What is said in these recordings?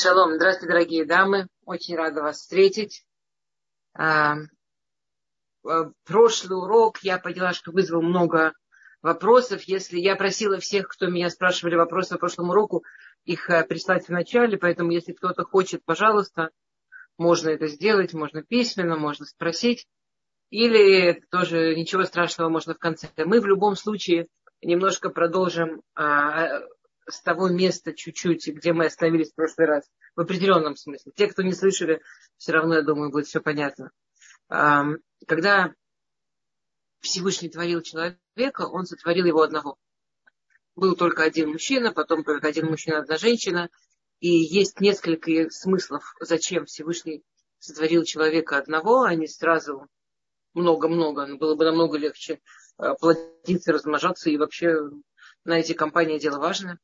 Шалом, здравствуйте, дорогие дамы. Очень рада вас встретить. А, прошлый урок я поняла, что вызвал много вопросов. Если я просила всех, кто меня спрашивали вопросы по прошлому уроку, их э, прислать в начале, поэтому если кто-то хочет, пожалуйста, можно это сделать, можно письменно, можно спросить. Или тоже ничего страшного можно в конце. Мы в любом случае немножко продолжим а, с того места чуть-чуть, где мы остановились в прошлый раз, в определенном смысле. Те, кто не слышали, все равно, я думаю, будет все понятно. Когда Всевышний творил человека, он сотворил его одного. Был только один мужчина, потом только один мужчина, одна женщина. И есть несколько смыслов, зачем Всевышний сотворил человека одного, а не сразу много-много. Было бы намного легче а, плодиться, размножаться и вообще на эти компании дело важное.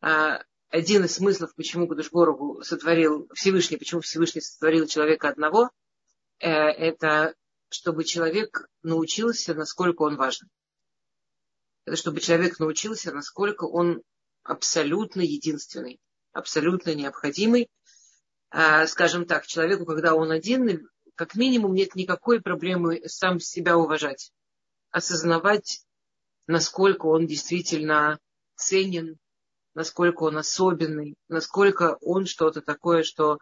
А, один из смыслов, почему Кудышборову сотворил Всевышний, почему Всевышний сотворил человека одного, э, это чтобы человек научился, насколько он важен. Это чтобы человек научился, насколько он абсолютно единственный, абсолютно необходимый. А, скажем так, человеку, когда он один, как минимум нет никакой проблемы сам себя уважать, осознавать, насколько он действительно ценен, насколько он особенный, насколько он что-то такое, что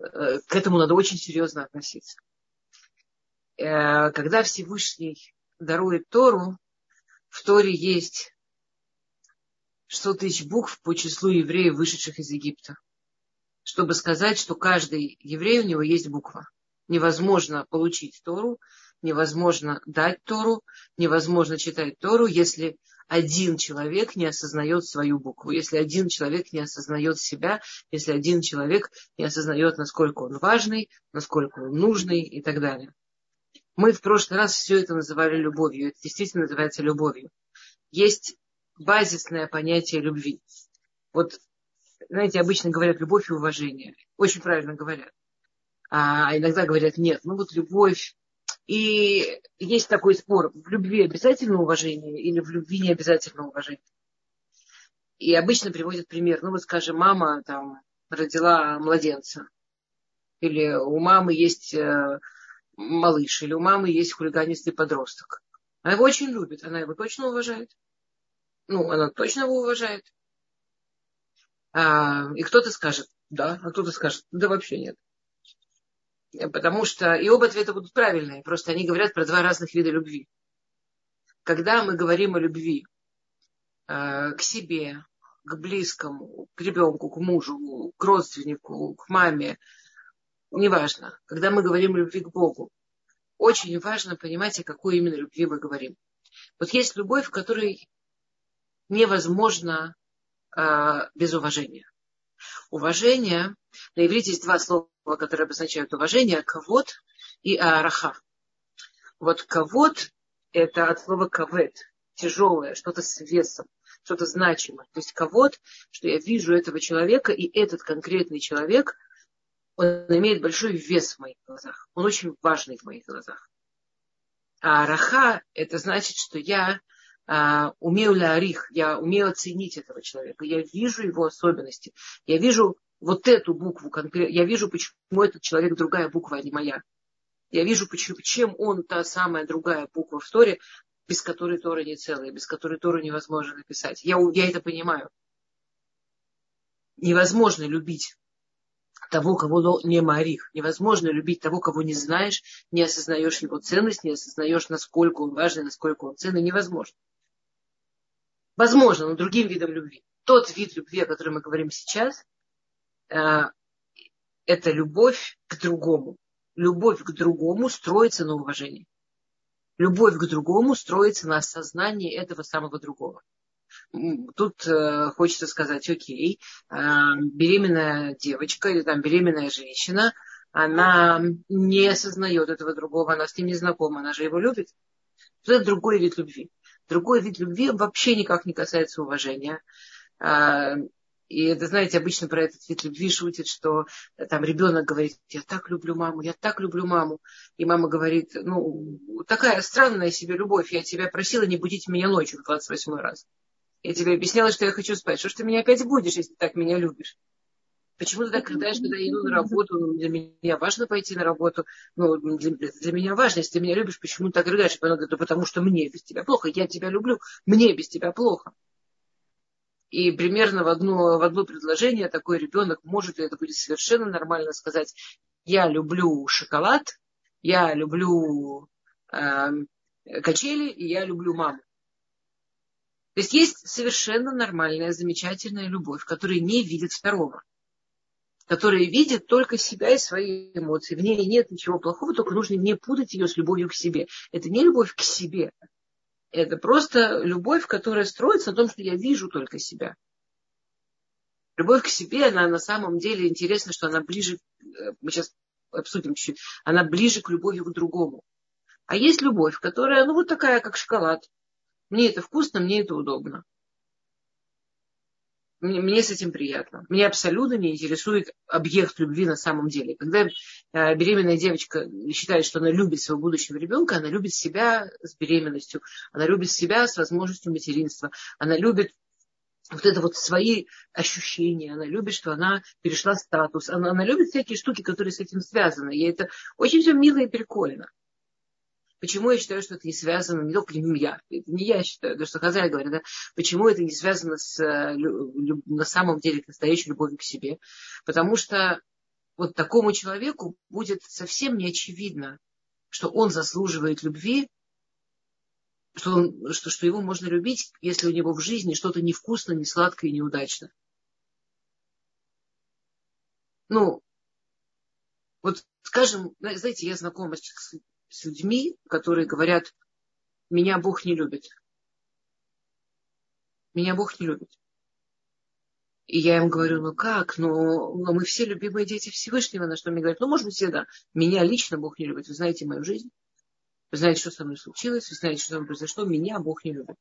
э, к этому надо очень серьезно относиться. Э, когда Всевышний дарует Тору, в Торе есть 100 тысяч букв по числу евреев, вышедших из Египта. Чтобы сказать, что каждый еврей у него есть буква. Невозможно получить Тору, невозможно дать Тору, невозможно читать Тору, если один человек не осознает свою букву, если один человек не осознает себя, если один человек не осознает, насколько он важный, насколько он нужный и так далее. Мы в прошлый раз все это называли любовью. Это действительно называется любовью. Есть базисное понятие любви. Вот, знаете, обычно говорят любовь и уважение. Очень правильно говорят. А иногда говорят нет. Ну вот любовь и есть такой спор, в любви обязательно уважение или в любви не обязательно уважение. И обычно приводят пример. Ну, вот, скажем, мама там родила младенца. Или у мамы есть э, малыш, или у мамы есть хулиганистый подросток. Она его очень любит, она его точно уважает. Ну, она точно его уважает. А, и кто-то скажет, да, а кто-то скажет, да вообще нет. Потому что и оба ответа будут правильные. Просто они говорят про два разных вида любви. Когда мы говорим о любви э, к себе, к близкому, к ребенку, к мужу, к родственнику, к маме, неважно. Когда мы говорим о любви к Богу, очень важно понимать, о какой именно любви мы говорим. Вот есть любовь, в которой невозможно э, без уважения. Уважение, на иврите есть два слова, которые обозначают уважение, кавод и араха. Вот кавод – это от слова кавет, тяжелое, что-то с весом, что-то значимое. То есть кавод, что я вижу этого человека, и этот конкретный человек, он имеет большой вес в моих глазах. Он очень важный в моих глазах. А араха – это значит, что я умею лярих, я умею оценить этого человека, я вижу его особенности, я вижу вот эту букву конкретно, я вижу, почему этот человек другая буква, а не моя. Я вижу, почему, чем он та самая другая буква в Торе, без которой Тора не целая, без которой Тору невозможно написать. Я, я это понимаю. Невозможно любить того, кого не марих. Невозможно любить того, кого не знаешь, не осознаешь его ценность, не осознаешь, насколько он важный, насколько он ценный. Невозможно. Возможно, но другим видом любви. Тот вид любви, о котором мы говорим сейчас, э, это любовь к другому. Любовь к другому строится на уважении. Любовь к другому строится на осознании этого самого другого. Тут э, хочется сказать, окей, э, беременная девочка или там беременная женщина, она не осознает этого другого, она с ним не знакома, она же его любит. Это другой вид любви. Другой вид любви вообще никак не касается уважения. А, и это, знаете, обычно про этот вид любви шутит, что там ребенок говорит, я так люблю маму, я так люблю маму. И мама говорит, ну, такая странная себе любовь, я тебя просила не будить меня ночью в 28 раз. Я тебе объясняла, что я хочу спать. Что ж ты меня опять будешь, если ты так меня любишь? Почему ты так рыдаешь, когда я иду на работу? Ну, для меня важно пойти на работу. Ну, для, для меня важно, если ты меня любишь, почему ты так рыдаешь? Она говорит, потому что мне без тебя плохо. Я тебя люблю, мне без тебя плохо. И примерно в одно, в одно предложение такой ребенок может, и это будет совершенно нормально сказать, я люблю шоколад, я люблю э, качели, и я люблю маму. То есть есть совершенно нормальная, замечательная любовь, которая не видит второго. Которая видит только себя и свои эмоции. В ней нет ничего плохого, только нужно не путать ее с любовью к себе. Это не любовь к себе. Это просто любовь, которая строится на том, что я вижу только себя. Любовь к себе, она на самом деле интересно, что она ближе, э, мы сейчас обсудим чуть-чуть, она ближе к любови к другому. А есть любовь, которая, ну, вот такая, как шоколад. Мне это вкусно, мне это удобно. Мне, мне с этим приятно. Меня абсолютно не интересует объект любви на самом деле. Когда э, беременная девочка считает, что она любит своего будущего ребенка, она любит себя с беременностью, она любит себя с возможностью материнства, она любит вот это вот свои ощущения, она любит, что она перешла статус, она, она любит всякие штуки, которые с этим связаны. И это очень все мило и прикольно. Почему я считаю, что это не связано, не только не я, это не я считаю, то, что Хазарь говорит, да, почему это не связано с, э, на самом деле, настоящей любовью к себе? Потому что вот такому человеку будет совсем не очевидно, что он заслуживает любви, что, он, что, что его можно любить, если у него в жизни что-то невкусное, не сладкое и неудачно. Ну, вот скажем, знаете, я знакома с с людьми, которые говорят, меня Бог не любит. Меня Бог не любит. И я им говорю, ну как, ну, но мы все любимые дети Всевышнего, на что мне говорят, ну, может быть, всегда. Меня лично Бог не любит. Вы знаете мою жизнь. Вы знаете, что со мной случилось. Вы знаете, что со мной произошло. Меня Бог не любит.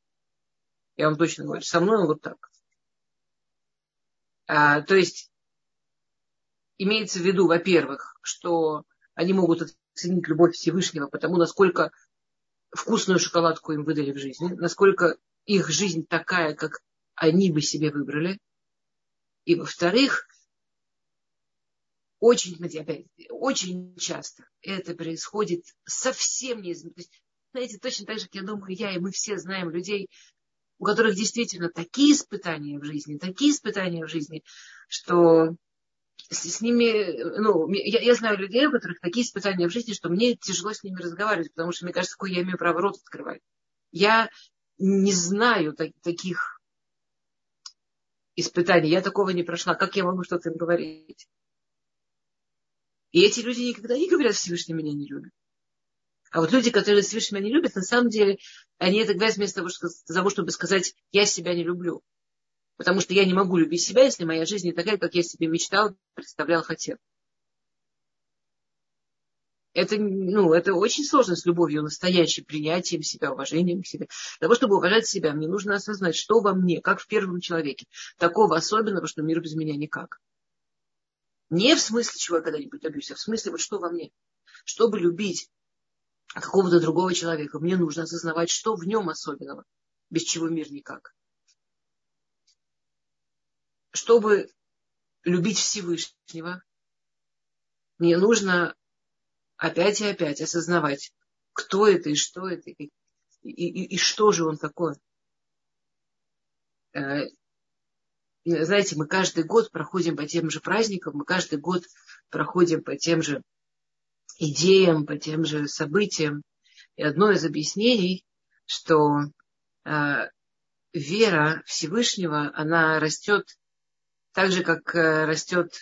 Я вам точно говорю. Со мной он вот так. А, то есть, имеется в виду, во-первых, что они могут ценить любовь Всевышнего, потому насколько вкусную шоколадку им выдали в жизни, насколько их жизнь такая, как они бы себе выбрали. И во-вторых, очень, опять, очень часто это происходит совсем не из... Знаете, точно так же, как я думаю, я и мы все знаем людей, у которых действительно такие испытания в жизни, такие испытания в жизни, что с, с ними, ну, я, я знаю людей, у которых такие испытания в жизни, что мне тяжело с ними разговаривать, потому что мне кажется, какой я имею право рот открывать. Я не знаю так, таких испытаний, я такого не прошла. Как я могу что-то им говорить? И эти люди никогда не говорят, Всевышний меня не любит. А вот люди, которые Всевышний меня не любят, на самом деле, они это говорят вместо того, чтобы сказать, я себя не люблю. Потому что я не могу любить себя, если моя жизнь не такая, как я себе мечтал, представлял, хотел. Это, ну, это очень сложно с любовью, настоящим принятием себя, уважением к себе. Для того, чтобы уважать себя, мне нужно осознать, что во мне, как в первом человеке, такого особенного, что мир без меня никак. Не в смысле, чего я когда-нибудь добьюсь, а в смысле, вот что во мне. Чтобы любить какого-то другого человека, мне нужно осознавать, что в нем особенного, без чего мир никак чтобы любить Всевышнего, мне нужно опять и опять осознавать, кто это и что это, и, и, и, и что же он такой. Э, знаете, мы каждый год проходим по тем же праздникам, мы каждый год проходим по тем же идеям, по тем же событиям. И одно из объяснений, что э, вера Всевышнего, она растет так же, как э, растет,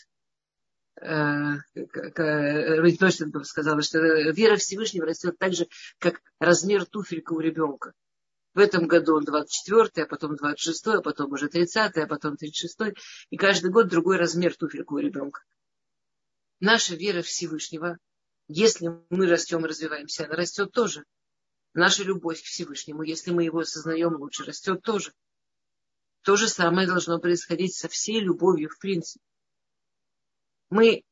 э, как Ритнойштейн сказала, что вера Всевышнего растет так же, как размер туфелька у ребенка. В этом году он 24 а потом 26 а потом уже 30 а потом 36 И каждый год другой размер туфелька у ребенка. Наша вера Всевышнего, если мы растем и развиваемся, она растет тоже. Наша любовь к Всевышнему, если мы его осознаем лучше, растет тоже. То же самое должно происходить со всей любовью в принципе. Мы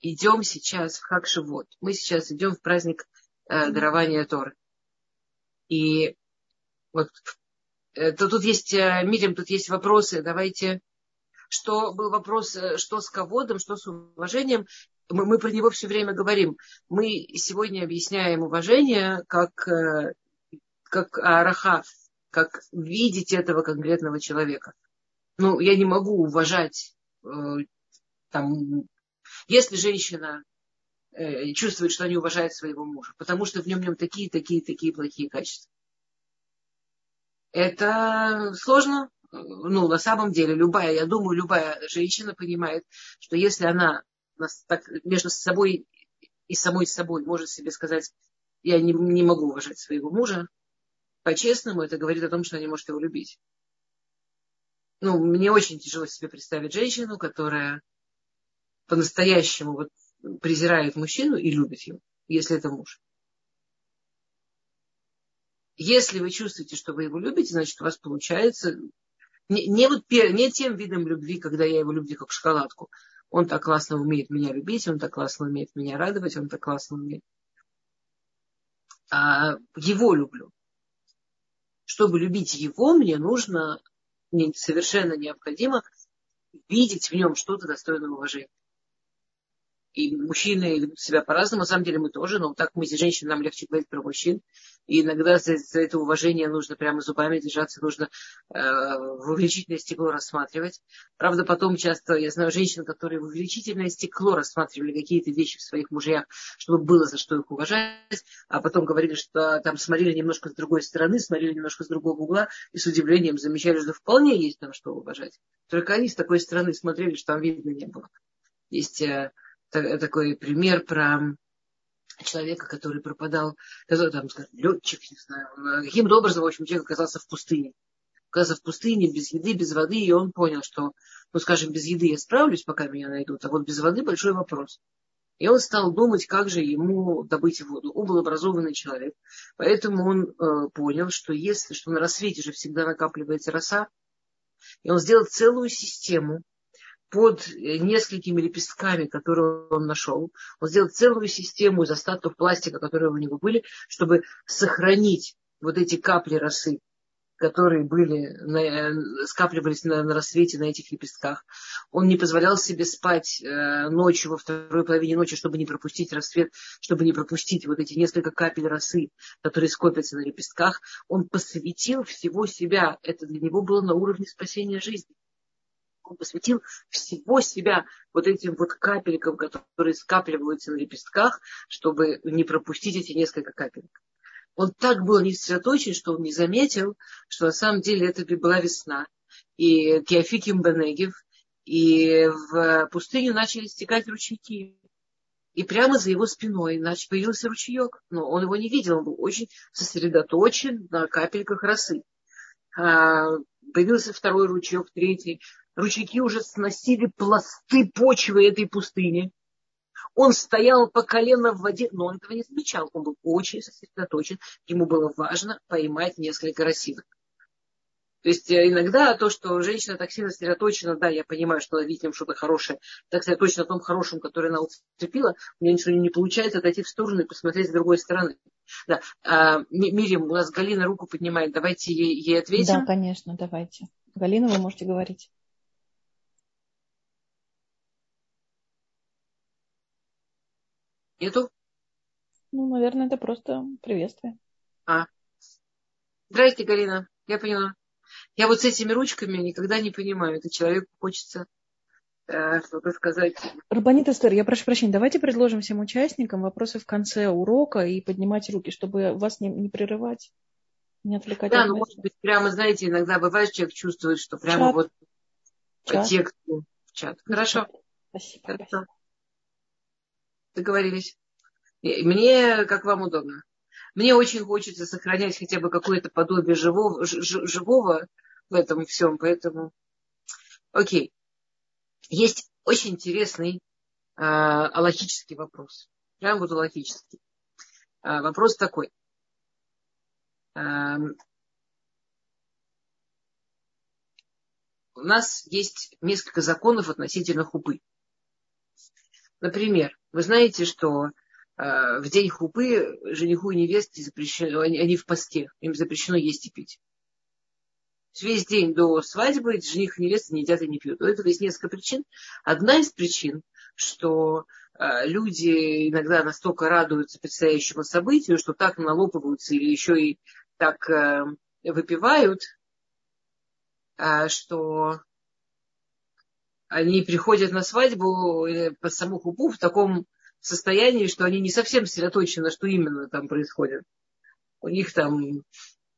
идем сейчас в Хакшевод. Мы сейчас идем в праздник э, дарования Торы. И вот э, то, тут есть, э, Мирим, тут есть вопросы. Давайте, что был вопрос, э, что с ководом, что с уважением. Мы, мы про него все время говорим. Мы сегодня объясняем уважение как, э, как араха, как видеть этого конкретного человека. Ну, я не могу уважать э, там, если женщина э, чувствует, что не уважает своего мужа, потому что в нем, нем такие, такие, такие плохие качества. Это сложно, ну, на самом деле, любая, я думаю, любая женщина понимает, что если она так, между собой и самой собой может себе сказать, я не, не могу уважать своего мужа, по-честному, это говорит о том, что она не может его любить. Ну, мне очень тяжело себе представить женщину, которая по-настоящему вот презирает мужчину и любит его, если это муж. Если вы чувствуете, что вы его любите, значит, у вас получается не, не, вот, не тем видом любви, когда я его люблю как шоколадку. Он так классно умеет меня любить, он так классно умеет меня радовать, он так классно умеет. А его люблю. Чтобы любить его, мне нужно, мне совершенно необходимо видеть в нем что-то достойное уважения и мужчины ведут себя по-разному, на самом деле мы тоже, но так мы, женщины, нам легче говорить про мужчин. И иногда за, за это уважение нужно прямо зубами держаться, нужно э, в увеличительное стекло рассматривать. Правда, потом часто, я знаю женщин, которые увеличительное стекло рассматривали какие-то вещи в своих мужьях, чтобы было за что их уважать, а потом говорили, что там смотрели немножко с другой стороны, смотрели немножко с другого угла, и с удивлением замечали, что вполне есть там что уважать. Только они с такой стороны смотрели, что там видно не было. Есть э, такой пример про человека, который пропадал, который, там, скажем, летчик, не знаю, каким-то образом, в общем, человек оказался в пустыне. Оказался в пустыне, без еды, без воды, и он понял, что, ну, скажем, без еды я справлюсь, пока меня найдут, а вот без воды большой вопрос. И он стал думать, как же ему добыть воду. Он был образованный человек, поэтому он э, понял, что если, что на рассвете же всегда накапливается роса, и он сделал целую систему под несколькими лепестками, которые он нашел. Он сделал целую систему из остатков пластика, которые у него были, чтобы сохранить вот эти капли росы, которые были, на, скапливались на, на рассвете на этих лепестках. Он не позволял себе спать э, ночью, во второй половине ночи, чтобы не пропустить рассвет, чтобы не пропустить вот эти несколько капель росы, которые скопятся на лепестках. Он посвятил всего себя. Это для него было на уровне спасения жизни он посвятил всего себя вот этим вот капелькам, которые скапливаются на лепестках, чтобы не пропустить эти несколько капелек. Он так был не сосредоточен, что он не заметил, что на самом деле это была весна. И Киофиким Бенегев, и в пустыню начали стекать ручейки. И прямо за его спиной иначе появился ручеек. Но он его не видел, он был очень сосредоточен на капельках росы. А, появился второй ручеек, третий ручейки уже сносили пласты почвы этой пустыни. Он стоял по колено в воде, но он этого не замечал. Он был очень сосредоточен. Ему было важно поймать несколько росинок. То есть э, иногда то, что женщина так сильно сосредоточена, да, я понимаю, что она видит что-то хорошее, так сосредоточена на том хорошем, которое она уцепила, у меня ничего не получается отойти в сторону и посмотреть с другой стороны. Да. А, Мирим, у нас Галина руку поднимает, давайте ей, ей ответим. Да, конечно, давайте. Галина, вы можете говорить. Нету? Ну, наверное, это просто приветствие. А. Здрасте, Галина. Я поняла. Я вот с этими ручками никогда не понимаю. Это человеку хочется э, что-то сказать. Рабанит Эстер, я прошу прощения, давайте предложим всем участникам вопросы в конце урока и поднимать руки, чтобы вас не, не прерывать, не отвлекать. Да, ну, может быть, прямо, знаете, иногда бывает, человек чувствует, что прямо чат. вот чат. по тексту в чат. Хорошо. Спасибо. Хорошо. Договорились. Мне, как вам удобно. Мне очень хочется сохранять хотя бы какое-то подобие живого, живого в этом всем, поэтому... Окей. Есть очень интересный э, аллахический вопрос. Прям вот аллахический. Э, вопрос такой. Э, у нас есть несколько законов относительно хупы. Например, вы знаете, что в день хупы жениху и невесте запрещено, они, они в посте, им запрещено есть и пить. Весь день до свадьбы жених и невеста не едят и не пьют. У этого есть несколько причин. Одна из причин, что э, люди иногда настолько радуются предстоящему событию, что так налопываются или еще и так э, выпивают, э, что они приходят на свадьбу по саму хупу в таком состоянии, что они не совсем сосредоточены, что именно там происходит. У них там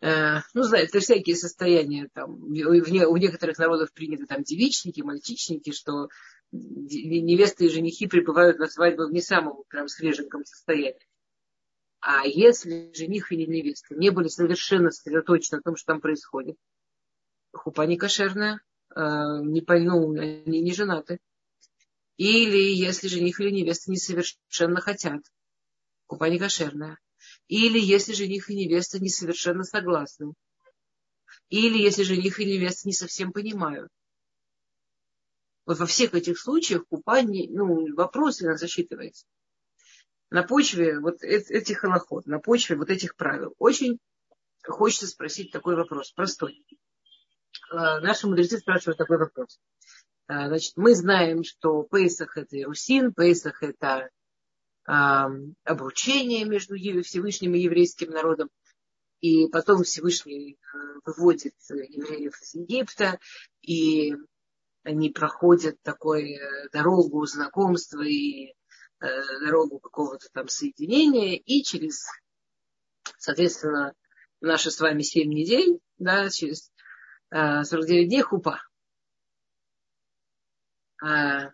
Э, ну, знаете, всякие состояния там, у, у некоторых народов приняты там девичники, мальчичники, что невесты и женихи пребывают на свадьбу в не самом прям свеженьком состоянии. А если жених или невеста не были совершенно сосредоточены на том, что там происходит, хупа не кошерная, э, не, ну, они не женаты. Или если жених или невеста не совершенно хотят, хупа не кошерная. Или если жених и невеста не совершенно согласны. Или если жених и невеста не совсем понимают. Вот во всех этих случаях купание, ну, вопрос у засчитывается. На почве вот этих холоход, на почве вот этих правил. Очень хочется спросить такой вопрос, простой. А, наши мудрецы спрашивают такой вопрос. А, значит, мы знаем, что Пейсах это Иерусин, Пейсах это обручение между Всевышним и еврейским народом. И потом Всевышний э, выводит евреев из Египта, и они проходят такую э, дорогу знакомства и э, дорогу какого-то там соединения, и через, соответственно, наши с вами 7 недель, да, через 49 дней хупа. А,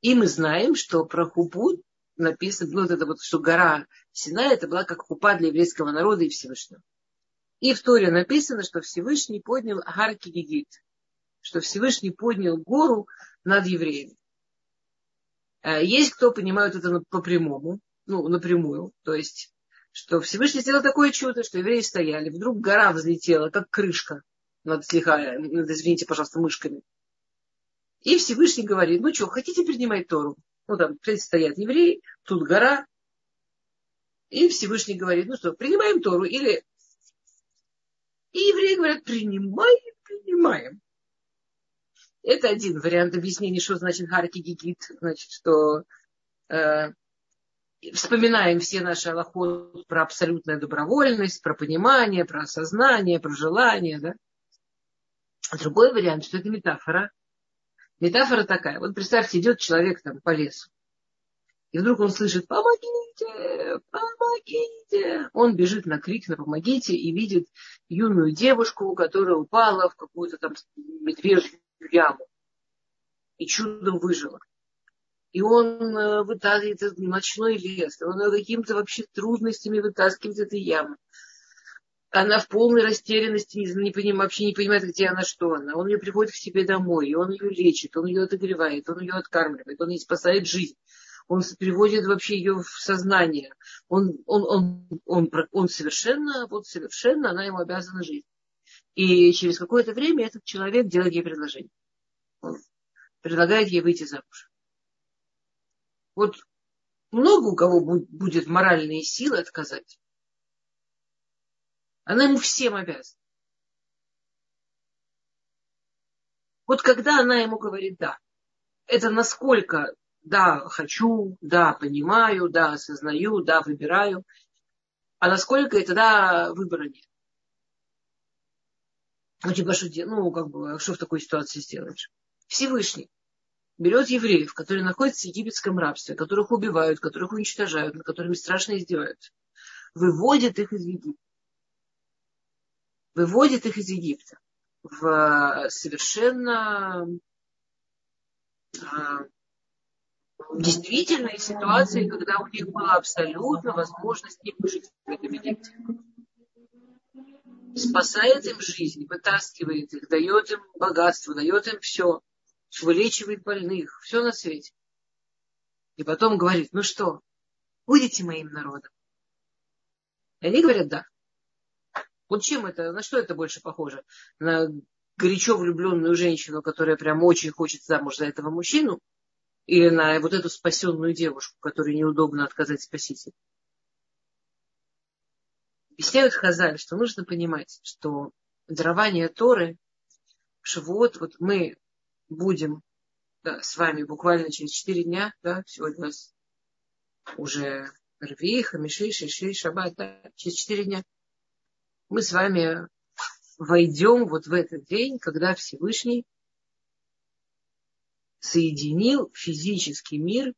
и мы знаем, что про хупу написано, ну, вот это вот, что гора Сина, это была как хупа для еврейского народа и Всевышнего. И в Торе написано, что Всевышний поднял Агарки Гигит, что Всевышний поднял гору над евреями. А есть кто понимает это по прямому, ну, напрямую, то есть, что Всевышний сделал такое чудо, что евреи стояли, вдруг гора взлетела, как крышка над, слегка, извините, пожалуйста, мышками. И Всевышний говорит, ну что, хотите принимать Тору? Ну там стоят евреи, тут гора. И Всевышний говорит, ну что, принимаем Тору или... И евреи говорят, принимаем, принимаем. Это один вариант объяснения, что значит Харки Гигит. Значит, что э, вспоминаем все наши аллахот про абсолютную добровольность, про понимание, про осознание, про желание. Да? Другой вариант, что это метафора – Метафора такая. Вот представьте, идет человек там по лесу. И вдруг он слышит «Помогите! Помогите!» Он бежит на крик на «Помогите!» и видит юную девушку, которая упала в какую-то там медвежью яму. И чудом выжила. И он э, вытаскивает этот ночной лес. Он какими-то вообще трудностями вытаскивает эту яму она в полной растерянности, не, не поним, вообще не понимает, где она, что она. Он ее приводит к себе домой, и он ее лечит, он ее отогревает, он ее откармливает, он ей спасает жизнь. Он приводит вообще ее в сознание. Он, он, он, он, он совершенно, вот совершенно, она ему обязана жить. И через какое-то время этот человек делает ей предложение. Он предлагает ей выйти замуж. Вот много у кого будет моральные силы отказать. Она ему всем обязана. Вот когда она ему говорит «да», это насколько «да, хочу», «да, понимаю», «да, осознаю», «да, выбираю», а насколько это «да, выбора нет». Ну, типа, что, ну, как бы, а что в такой ситуации сделаешь? Всевышний берет евреев, которые находятся в египетском рабстве, которых убивают, которых уничтожают, над которыми страшно издеваются, выводит их из Египта выводит их из Египта в совершенно а, действительной ситуации, когда у них была абсолютно возможность не выжить в этом Египте. Спасает им жизнь, вытаскивает их, дает им богатство, дает им все, вылечивает больных, все на свете. И потом говорит, ну что, будете моим народом? И они говорят, да. Вот чем это, на что это больше похоже? На горячо влюбленную женщину, которая прям очень хочет замуж за этого мужчину? Или на вот эту спасенную девушку, которой неудобно отказать спасителю? Объясняют Хазаль, что нужно понимать, что дарование Торы, Шивот, вот мы будем да, с вами буквально через четыре дня, да, сегодня у нас уже Рви, Хамиши, Шиши, Шаббат, да, через четыре дня мы с вами войдем вот в этот день, когда Всевышний соединил физический мир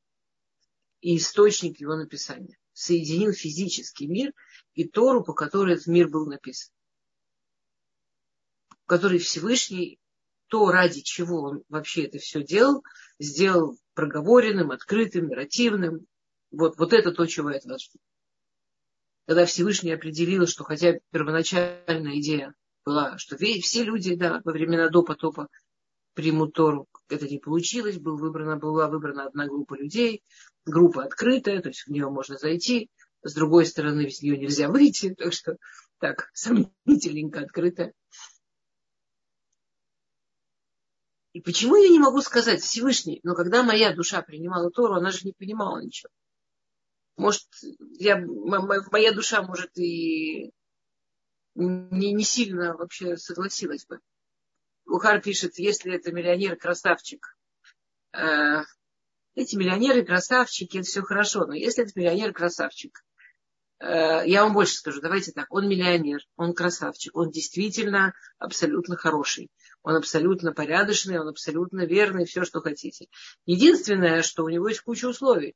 и источник его написания. Соединил физический мир и Тору, по которой этот мир был написан. Который Всевышний, то ради чего он вообще это все делал, сделал проговоренным, открытым, нарративным. Вот, вот это то, чего это должно. Когда Всевышний определил, что хотя первоначальная идея была, что все люди да, во времена до потопа примут Тору. Это не получилось, был выбрана, была выбрана одна группа людей, группа открытая, то есть в нее можно зайти, с другой стороны, из нее нельзя выйти, так что так, сомнительненько открытая. И почему я не могу сказать Всевышний, но когда моя душа принимала Тору, она же не понимала ничего. Может, я, моя душа, может, и не, не сильно вообще согласилась бы. Ухар пишет, если это миллионер-красавчик, э, эти миллионеры, красавчики, это все хорошо, но если это миллионер-красавчик, э, я вам больше скажу, давайте так, он миллионер, он красавчик, он действительно абсолютно хороший, он абсолютно порядочный, он абсолютно верный, все, что хотите. Единственное, что у него есть куча условий.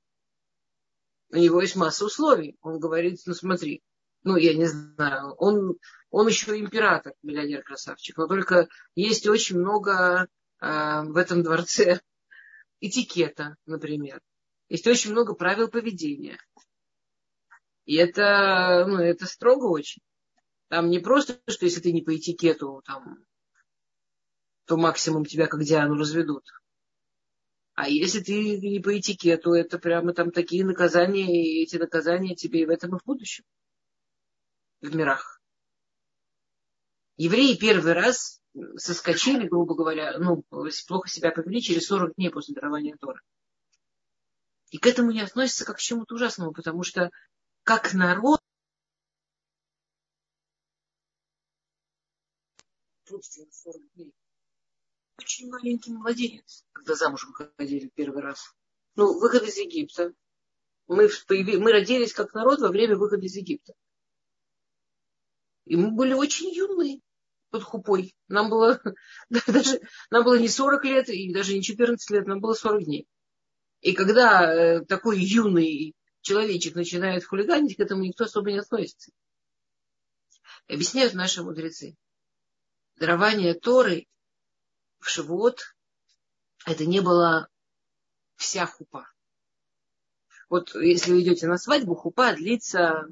У него есть масса условий. Он говорит, ну смотри, ну, я не знаю, он, он еще император, миллионер-красавчик, но только есть очень много э, в этом дворце этикета, например. Есть очень много правил поведения. И это, ну, это строго очень. Там не просто, что если ты не по этикету, там, то максимум тебя как Диану разведут. А если ты не по этикету, это прямо там такие наказания, и эти наказания тебе и в этом, и в будущем в мирах. Евреи первый раз соскочили, грубо говоря, ну, плохо себя повели через 40 дней после дарования Тора. И к этому не относится как к чему-то ужасному, потому что как народ собственно, 40 дней. Очень маленький младенец, когда замуж выходили первый раз. Ну, выход из Египта. Мы, мы родились как народ во время выхода из Египта. И мы были очень юные под хупой. Нам было, даже, нам было не 40 лет и даже не 14 лет, нам было 40 дней. И когда э, такой юный человечек начинает хулиганить, к этому никто особо не относится. Объясняют наши мудрецы. Дарование Торы в Шивот это не было вся хупа. Вот если вы идете на свадьбу, хупа длится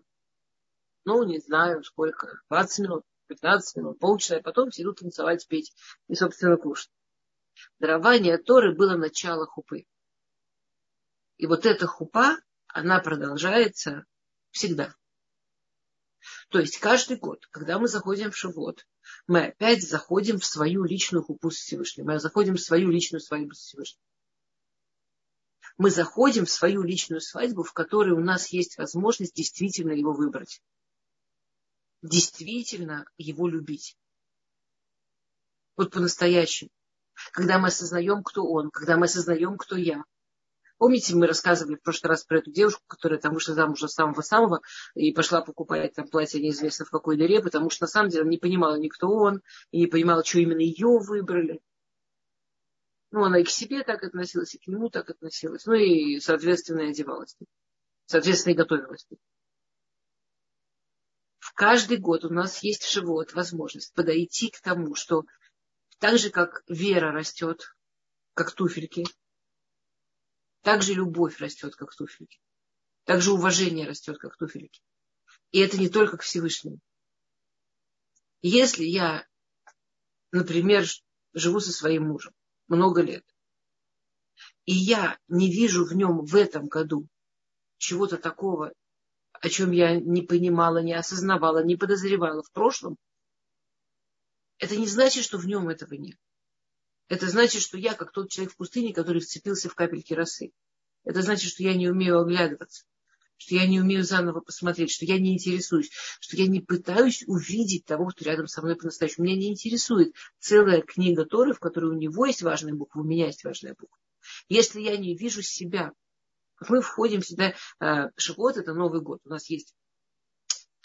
ну, не знаю, сколько, 20 минут, 15 минут, полчаса, и потом все идут танцевать, петь и, собственно, кушать. Дарование Торы было начало хупы. И вот эта хупа, она продолжается всегда. То есть каждый год, когда мы заходим в Шивот, мы опять заходим в свою личную хупу с Всевышним. Мы заходим в свою личную свадьбу с Всевышним. Мы заходим в свою личную свадьбу, в которой у нас есть возможность действительно его выбрать действительно его любить. Вот по-настоящему. Когда мы осознаем, кто он, когда мы осознаем, кто я. Помните, мы рассказывали в прошлый раз про эту девушку, которая там вышла замуж за самого-самого и пошла покупать там платье неизвестно в какой дыре, потому что на самом деле не понимала никто он, и не понимала, что именно ее выбрали. Ну, она и к себе так относилась, и к нему так относилась. Ну, и, соответственно, и одевалась. Соответственно, и готовилась каждый год у нас есть в живот возможность подойти к тому, что так же, как вера растет, как туфельки, так же любовь растет, как туфельки. Так же уважение растет, как туфельки. И это не только к Всевышнему. Если я, например, живу со своим мужем много лет, и я не вижу в нем в этом году чего-то такого о чем я не понимала, не осознавала, не подозревала в прошлом, это не значит, что в нем этого нет. Это значит, что я как тот человек в пустыне, который вцепился в капельки росы. Это значит, что я не умею оглядываться. что я не умею заново посмотреть, что я не интересуюсь, что я не пытаюсь увидеть того, кто рядом со мной по-настоящему. Меня не интересует целая книга Торы, в которой у него есть важная буква, у меня есть важная буква. Если я не вижу себя, мы входим сюда, Шивот – это Новый год. У нас есть,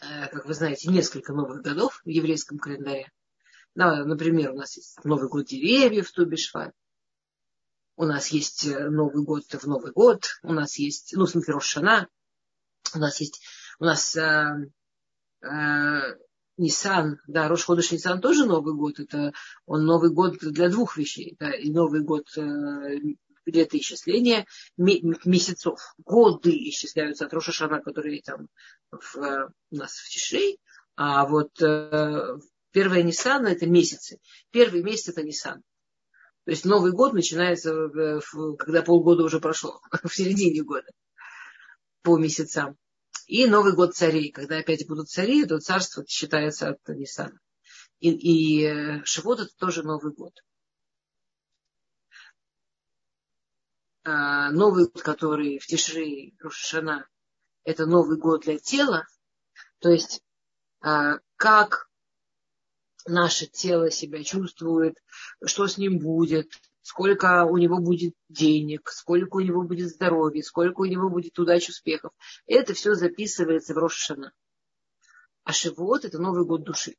э, как вы знаете, несколько новых годов в еврейском календаре. Например, у нас есть Новый год деревьев в Тубишваль. У нас есть э, Новый год в Новый год. У нас есть, ну, смысле, Рошана. У нас есть, у нас э, э, Нисан, да, Рошходыш Нисан тоже Новый год. Это он Новый год для двух вещей. Да, и Новый год э, где-то исчисление месяцев. Годы исчисляются от Рошашана, которые там в, э, у нас в Тишрей. А вот э, первая Ниссана это месяцы. Первый месяц это Ниссан. То есть Новый год начинается, когда полгода уже прошло, в середине года, по месяцам. И Новый год царей. Когда опять будут цари, то царство считается от Ниссана. И, и э, Шивот это тоже Новый год. А, Новый год, который в Тишри, Рушана, это Новый год для тела. То есть а, как наше тело себя чувствует, что с ним будет, сколько у него будет денег, сколько у него будет здоровья, сколько у него будет удач, успехов. Это все записывается в Рошашана. А Шивот – это Новый год души.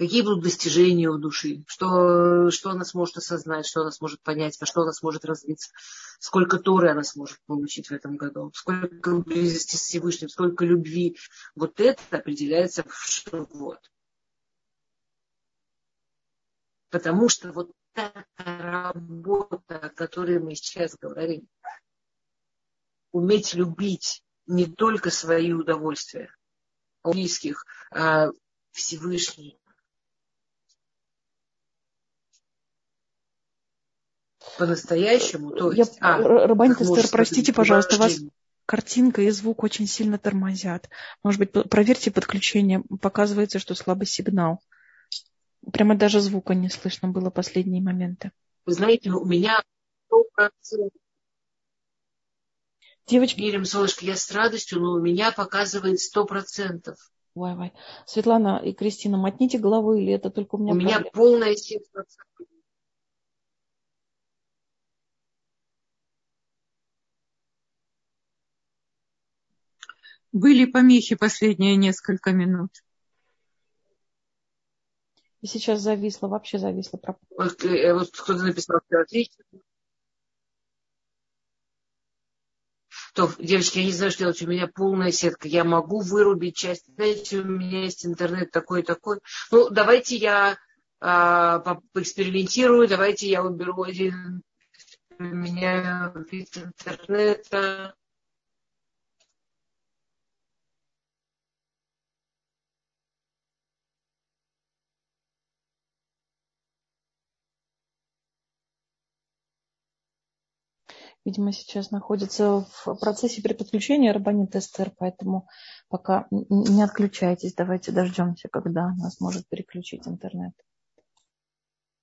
Какие будут достижения у души, что, что она сможет осознать, что она сможет понять, во что она сможет развиться, сколько Торы она сможет получить в этом году, сколько близости с Всевышним, сколько любви. Вот это определяется в Шивот. Потому что вот эта работа, о которой мы сейчас говорим, уметь любить не только свои удовольствия, а близких, а Всевышний. По-настоящему, то есть... Я, а, Рабанит Эстер, простите, пожалуйста, вас картинка и звук очень сильно тормозят. Может быть, проверьте подключение. Показывается, что слабый сигнал. Прямо даже звука не слышно было последние моменты. Вы знаете, у меня 100%. Девочки... Мирим, солнышко, я с радостью, но у меня показывает сто процентов. Ой, ой. Светлана и Кристина, мотните головы, или это только у меня? У меня полная 7%. Были помехи последние несколько минут. И сейчас зависло, вообще зависло. Вот, э, вот кто-то написал, что отлично. То, девочки, я не знаю, что делать. У меня полная сетка. Я могу вырубить часть. Знаете, у меня есть интернет такой-такой. Ну, давайте я а, поэкспериментирую. Давайте я уберу один у меня вид интернета. Видимо, сейчас находится в процессе переподключения Рабанит Эстер, поэтому пока не отключайтесь, давайте дождемся, когда нас может переключить интернет.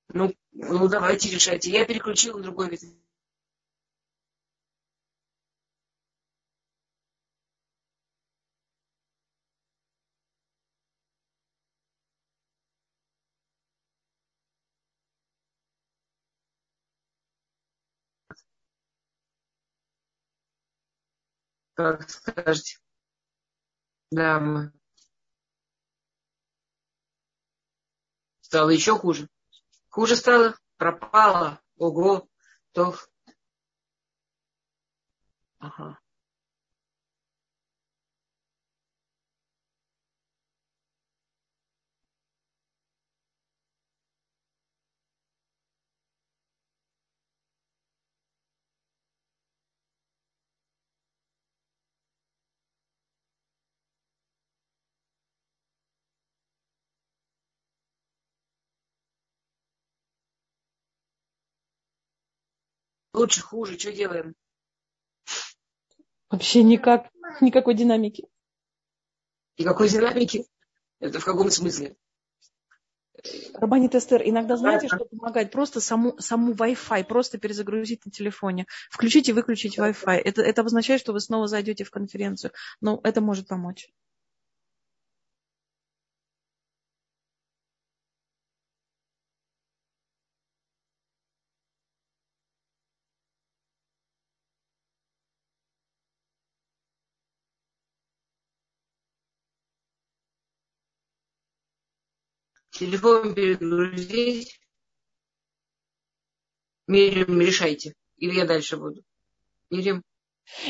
Ну, ну давайте решайте. Я переключила другой вид Как скажете. Да. Стало еще хуже. Хуже стало, пропало. Ого. То. Ага. Лучше, хуже, что делаем? Вообще никак, никакой динамики. Никакой динамики? Это в каком смысле? Рабанит Эстер, иногда знаете, что помогает? Просто саму, саму Wi-Fi, просто перезагрузить на телефоне. Включить и выключить Wi-Fi. Это, это обозначает, что вы снова зайдете в конференцию. Но это может помочь. Телефон перегрузить. Мирим, решайте. Или я дальше буду. Мирим.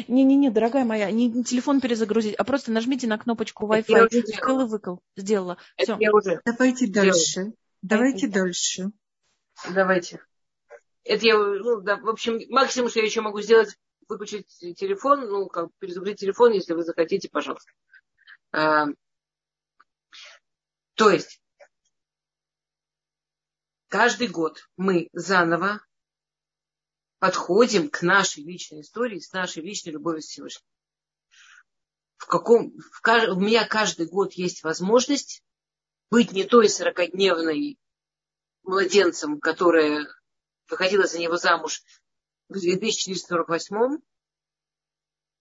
Не-не-не, дорогая моя, не, не телефон перезагрузить, а просто нажмите на кнопочку Wi-Fi. Вкл и выкл. Сделала. Это Все. я уже. Давайте дальше. Давайте дальше. Давайте. Это я, ну, да, в общем, максимум, что я еще могу сделать, выключить телефон, ну, как перезагрузить телефон, если вы захотите, пожалуйста. А, то есть, каждый год мы заново подходим к нашей личной истории, с нашей личной любовью с Всевышним. В каком, в, у меня каждый год есть возможность быть не той сорокодневной младенцем, которая выходила за него замуж в 2448,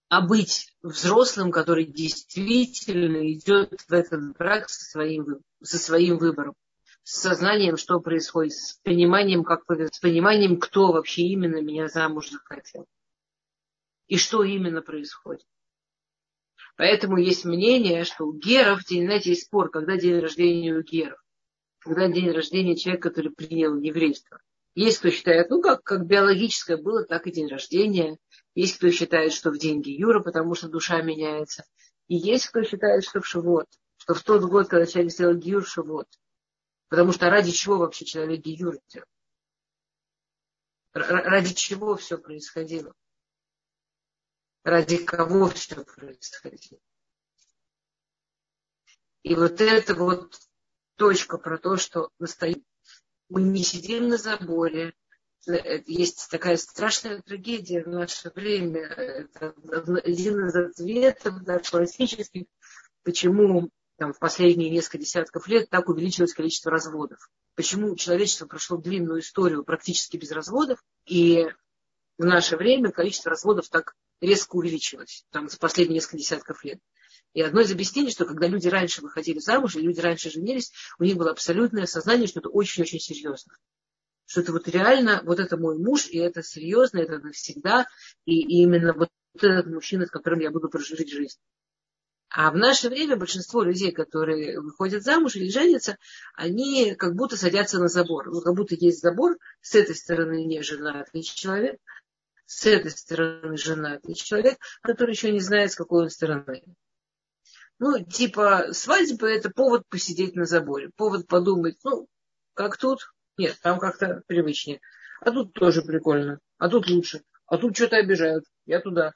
а быть взрослым, который действительно идет в этот брак со своим, со своим выбором с сознанием, что происходит, с пониманием, как, с пониманием, кто вообще именно меня замуж захотел. И что именно происходит. Поэтому есть мнение, что у геров, знаете, есть спор, когда день рождения у геров. Когда день рождения человека, который принял еврейство. Есть кто считает, ну как, как биологическое было, так и день рождения. Есть кто считает, что в день Юра, потому что душа меняется. И есть кто считает, что в Шивот. Что в тот год, когда человек сделал Гиюр, Шивот. Потому что ради чего вообще человек гиюрит? Ради чего все происходило? Ради кого все происходило? И вот это вот точка про то, что мы не сидим на заборе. Есть такая страшная трагедия в наше время. Это один из ответов да, классических, почему там, в последние несколько десятков лет так увеличилось количество разводов. Почему человечество прошло длинную историю практически без разводов, и в наше время количество разводов так резко увеличилось там, за последние несколько десятков лет. И одно из объяснений, что когда люди раньше выходили замуж, и люди раньше женились, у них было абсолютное сознание, что это очень-очень серьезно. Что это вот реально, вот это мой муж, и это серьезно, это навсегда, и, и именно вот этот мужчина, с которым я буду прожить жизнь. А в наше время большинство людей, которые выходят замуж или женятся, они как будто садятся на забор. Ну, как будто есть забор, с этой стороны не женатый человек, с этой стороны женатый человек, который еще не знает, с какой он стороны. Ну, типа, свадьба это повод посидеть на заборе, повод подумать, ну, как тут? Нет, там как-то привычнее. А тут тоже прикольно, а тут лучше, а тут что-то обижают, я туда.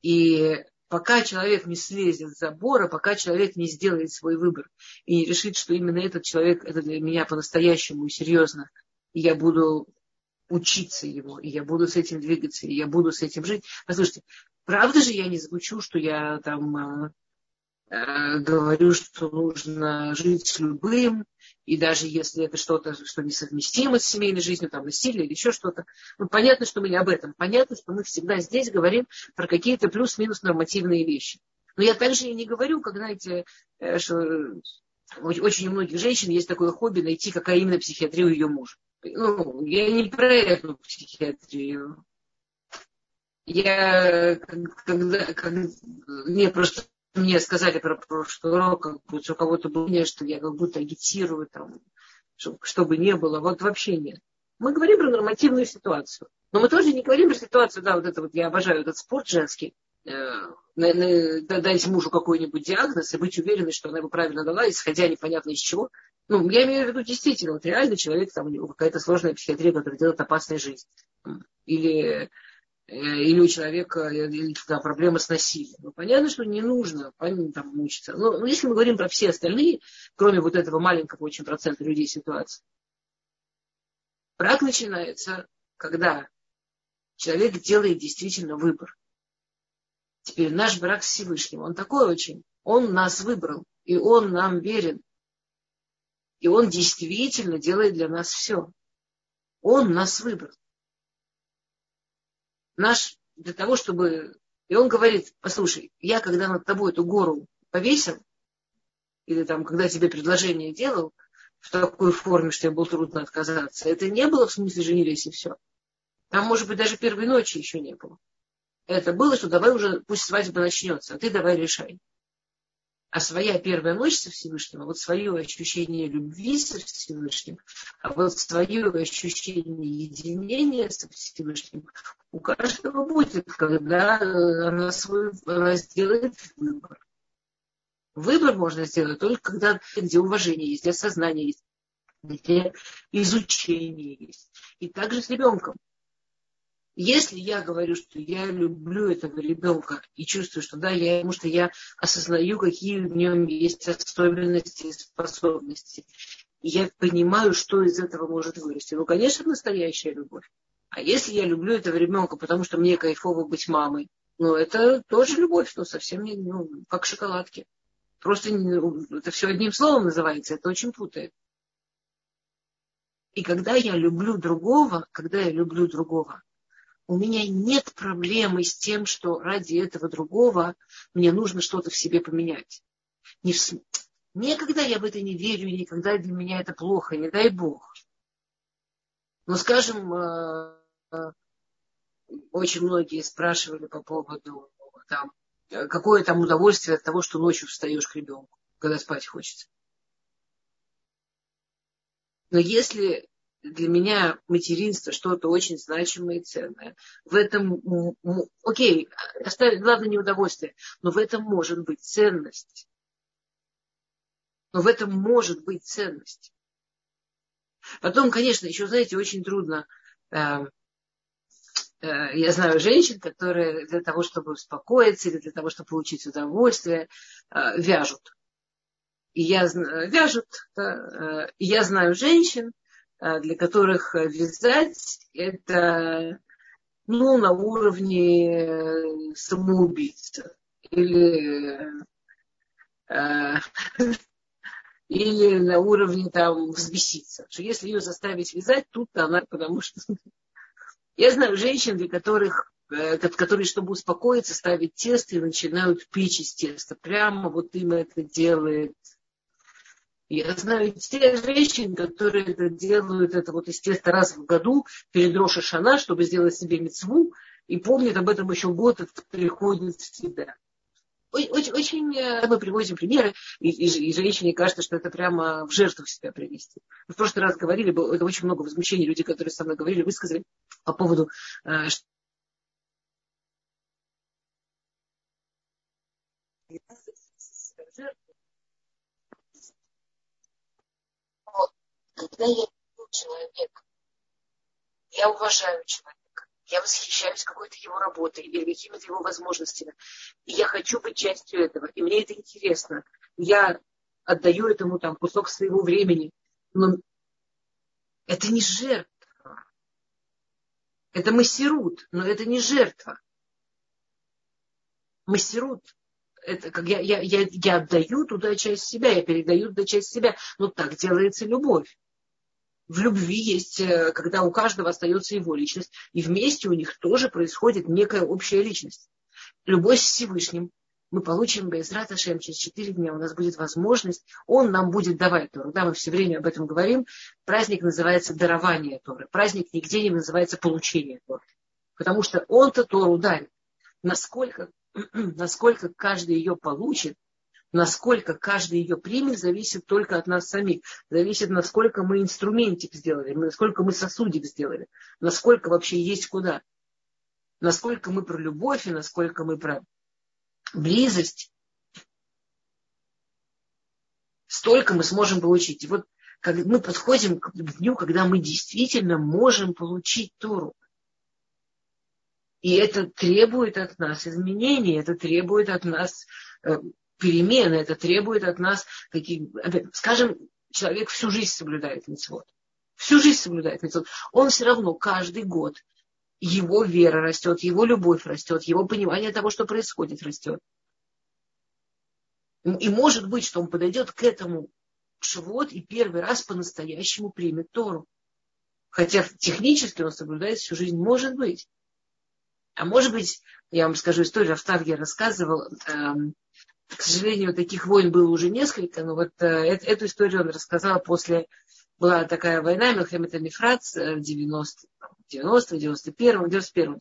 И пока человек не слезет с забора, пока человек не сделает свой выбор и не решит, что именно этот человек, это для меня по-настоящему и серьезно, и я буду учиться его, и я буду с этим двигаться, и я буду с этим жить. Послушайте, правда же я не звучу, что я там а, говорю, что нужно жить с любым, и даже если это что-то, что несовместимо с семейной жизнью, там, насилие или еще что-то. Ну, понятно, что мы не об этом. Понятно, что мы всегда здесь говорим про какие-то плюс-минус нормативные вещи. Но я также и не говорю, как, знаете, э, что очень у многих женщин есть такое хобби найти, какая именно психиатрия у ее мужа. Ну, я не про эту психиатрию. Я когда, когда мне просто мне сказали про прошлый урок, как будто у кого-то было мнение, что я как будто агитирую, там, чтобы не было. Вот вообще нет. Мы говорим про нормативную ситуацию. Но мы тоже не говорим про ситуацию, да, вот это вот, я обожаю этот спорт женский, э, дать мужу какой-нибудь диагноз и быть уверенной, что она его правильно дала, исходя непонятно из чего. Ну, я имею в виду действительно, вот реально человек, там у него какая-то сложная психиатрия, которая делает опасной жизнь. Или или у человека э, или, да, проблема с насилием. Ну, понятно, что не нужно там, мучиться. Но, но если мы говорим про все остальные, кроме вот этого маленького очень процента людей ситуации, брак начинается, когда человек делает действительно выбор. Теперь наш брак с Всевышним, он такой очень. Он нас выбрал, и он нам верен. И он действительно делает для нас все. Он нас выбрал. Наш, для того, чтобы... И он говорит, послушай, я когда над тобой эту гору повесил, или там, когда тебе предложение делал, в такой форме, что тебе было трудно отказаться, это не было в смысле женились и все. Там, может быть, даже первой ночи еще не было. Это было, что давай уже, пусть свадьба начнется, а ты давай решай а своя первая ночь со Всевышним, а вот свое ощущение любви со Всевышним, а вот свое ощущение единения со Всевышним у каждого будет, когда она, свой, сделает выбор. Выбор можно сделать только когда, где уважение есть, где осознание есть, где изучение есть. И также с ребенком. Если я говорю, что я люблю этого ребенка и чувствую, что да, я, потому что я осознаю, какие в нем есть особенности и способности, и я понимаю, что из этого может вырасти. Ну, конечно, настоящая любовь. А если я люблю этого ребенка, потому что мне кайфово быть мамой, ну, это тоже любовь, но совсем не, ну, как шоколадки. Просто это все одним словом называется, это очень путает. И когда я люблю другого, когда я люблю другого, у меня нет проблемы с тем, что ради этого другого мне нужно что-то в себе поменять. Не в... Никогда я в это не верю, никогда для меня это плохо, не дай Бог. Но, скажем, э, очень многие спрашивали по поводу там, какое там удовольствие от того, что ночью встаешь к ребенку, когда спать хочется. Но если для меня материнство что-то очень значимое и ценное. В этом, окей, оставить, главное не удовольствие, но в этом может быть ценность. Но в этом может быть ценность. Потом, конечно, еще, знаете, очень трудно. Э, э, я знаю женщин, которые для того, чтобы успокоиться или для того, чтобы получить удовольствие, э, вяжут. И я вяжут. Да, и я знаю женщин, Э, для которых вязать это ну, на уровне э, самоубийца или, э, или на уровне там взбеситься. Что если ее заставить вязать, тут она, потому что я знаю женщин, для которых которые, чтобы успокоиться, ставят тесто и начинают печь из теста. Прямо вот им это делает я знаю те женщин, которые это делают, это вот, естественно, раз в году перед Роша Шана, чтобы сделать себе мецву, и помнят об этом еще год, это приходит в себя. Очень, очень э, мы приводим примеры, и, и, и женщине кажется, что это прямо в жертву себя привести. Мы в прошлый раз говорили, было очень много возмущений, люди, которые со мной говорили, высказали по поводу, э, что когда я люблю человека, я уважаю человека, я восхищаюсь какой-то его работой или какими-то его возможностями, и я хочу быть частью этого, и мне это интересно. Я отдаю этому там кусок своего времени, но это не жертва. Это массирут, но это не жертва. Массирут это как я, я, я, я отдаю туда часть себя, я передаю туда часть себя. Но так делается любовь в любви есть, э, когда у каждого остается его личность, и вместе у них тоже происходит некая общая личность. Любовь с Всевышним. Мы получим Безрат Ашем через четыре дня. У нас будет возможность, он нам будет давать Тору. Да, мы все время об этом говорим. Праздник называется дарование Торы. Праздник нигде не называется получение Торы. Потому что он-то Тору дарит. Насколько, насколько каждый ее получит, Насколько каждый ее примет, зависит только от нас самих. Зависит, насколько мы инструментик сделали, насколько мы сосудик сделали, насколько вообще есть куда. Насколько мы про любовь и насколько мы про близость. Столько мы сможем получить. И вот как мы подходим к дню, когда мы действительно можем получить Тору. И это требует от нас изменений, это требует от нас э, перемены, это требует от нас, каких, скажем, человек всю жизнь соблюдает митцвот. Всю жизнь соблюдает митцвот. Он все равно каждый год его вера растет, его любовь растет, его понимание того, что происходит, растет. И может быть, что он подойдет к этому Шивот и первый раз по-настоящему примет Тору. Хотя технически он соблюдает всю жизнь. Может быть. А может быть, я вам скажу историю, Автавгия рассказывал, эм, к сожалению, таких войн было уже несколько, но вот э, эту историю он рассказал после, была такая война, Милхемет Мифрац в 90 90 91 91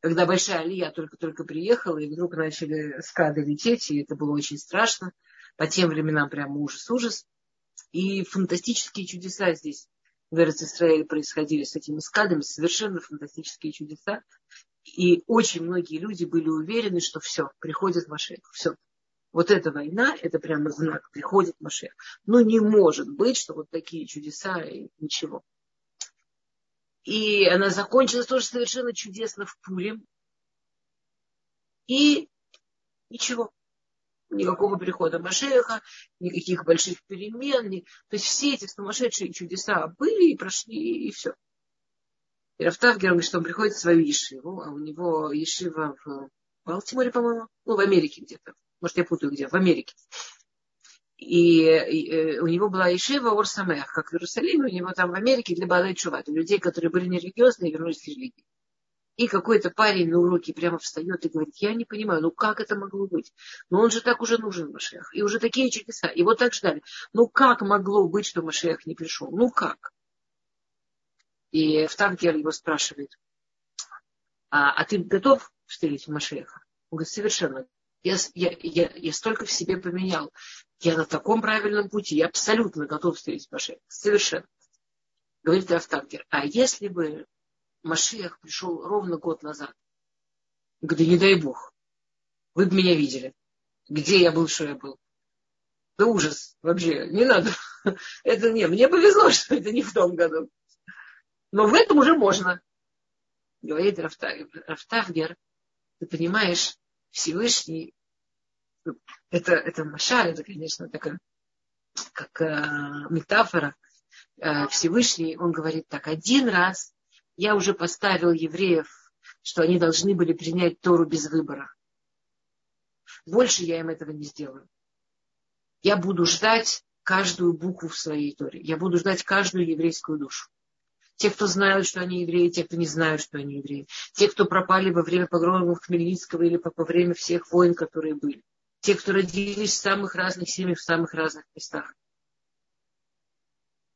когда большая Алия только-только приехала, и вдруг начали скады лететь, и это было очень страшно. По тем временам прямо ужас-ужас. И фантастические чудеса здесь в Израиле происходили с этими скадами, совершенно фантастические чудеса. И очень многие люди были уверены, что все, приходит Машех, все. Вот эта война, это прямо знак, приходит Машех. Но не может быть, что вот такие чудеса и ничего. И она закончилась тоже совершенно чудесно в Пуле. И ничего. Никакого прихода Машеха, никаких больших перемен. То есть все эти сумасшедшие чудеса были и прошли, и все. И Рафтавгер говорит, что он приходит в свою Ешиву, а у него Ешива в Балтиморе, по-моему, ну, в Америке где-то. Может, я путаю где, в Америке. И, э, у него была Ишива Орсамех, как в Иерусалиме, у него там в Америке для Балай Чува, для людей, которые были нерелигиозные и вернулись к религии. И какой-то парень на уроке прямо встает и говорит, я не понимаю, ну как это могло быть? Ну он же так уже нужен Машех. И уже такие чудеса. Вот так ждали. Ну как могло быть, что Машех не пришел? Ну как? И Втангер его спрашивает, а, а ты готов встретить Машеха? Он говорит, совершенно. Я, я, я, я столько в себе поменял. Я на таком правильном пути. Я абсолютно готов встретить Машеха. Совершенно. Говорит Рафтангер. А если бы Машех пришел ровно год назад? Говорит, не дай бог. Вы бы меня видели. Где я был, что я был. Да ужас. Вообще, не надо. Это не, мне повезло, что это не в том году. Но в этом уже можно. Говорит Рафтагер, ты понимаешь, Всевышний это, это машаль, это, конечно, такая как э, метафора. Э, Всевышний, он говорит так, один раз я уже поставил евреев, что они должны были принять Тору без выбора. Больше я им этого не сделаю. Я буду ждать каждую букву в своей Торе. Я буду ждать каждую еврейскую душу. Те, кто знают, что они евреи, те, кто не знают, что они евреи. Те, кто пропали во время погромов Хмельницкого или во время всех войн, которые были те, кто родились в самых разных семьях, в самых разных местах.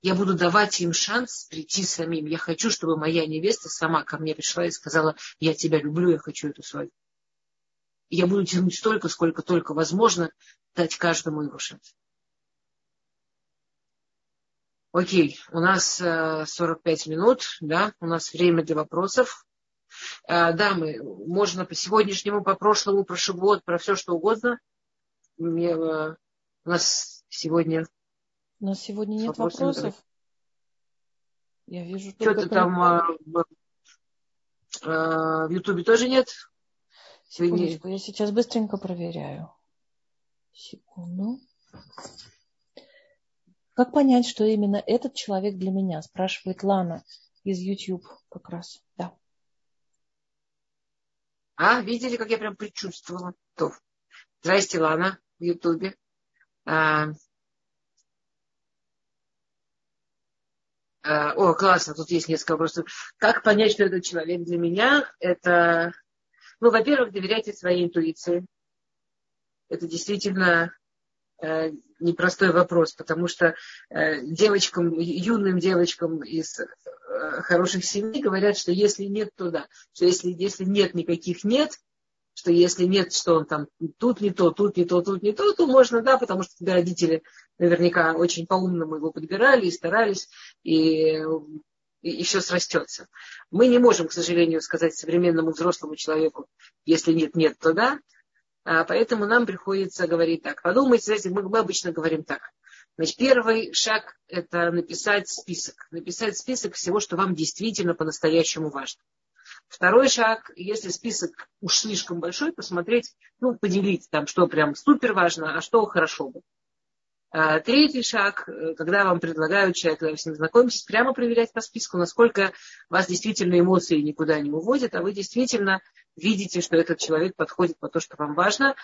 Я буду давать им шанс прийти самим. Я хочу, чтобы моя невеста сама ко мне пришла и сказала, я тебя люблю, я хочу эту свадьбу. Я буду тянуть столько, сколько только возможно, дать каждому его шанс. Окей, у нас 45 э, минут, да, у нас время для вопросов. Э, дамы, можно по сегодняшнему, по прошлому, про шивот, про все что угодно – мне, э, у нас сегодня... У нас сегодня нет вопросов. Я вижу Что-то там а, в, а, в Ютубе тоже нет? Секундочку, я сейчас быстренько проверяю. Секунду. Как понять, что именно этот человек для меня? Спрашивает Лана из YouTube как раз. Да. А, видели, как я прям предчувствовала? То. Здрасте, Лана в Ютубе. А, а, о, классно, тут есть несколько вопросов. Как понять, что этот человек для меня? Это, ну, во-первых, доверяйте своей интуиции. Это действительно э, непростой вопрос, потому что э, девочкам, юным девочкам из э, хороших семей говорят, что если нет, то да. Что если, если нет никаких нет, что если нет, что он там тут не то, тут не то, тут не то, то можно, да, потому что тебе родители наверняка очень по-умному его подбирали и старались, и, и, все срастется. Мы не можем, к сожалению, сказать современному взрослому человеку, если нет, нет, то да. А поэтому нам приходится говорить так. Подумайте, знаете, мы, обычно говорим так. Значит, первый шаг – это написать список. Написать список всего, что вам действительно по-настоящему важно. Второй шаг, если список уж слишком большой, посмотреть, ну, поделить там, что прям супер важно, а что хорошо бы. А, третий шаг, э, когда вам предлагают человек, когда вы с ним знакомитесь, прямо проверять по списку, насколько вас действительно эмоции никуда не уводят, а вы действительно видите, что этот человек подходит по то, что вам важно.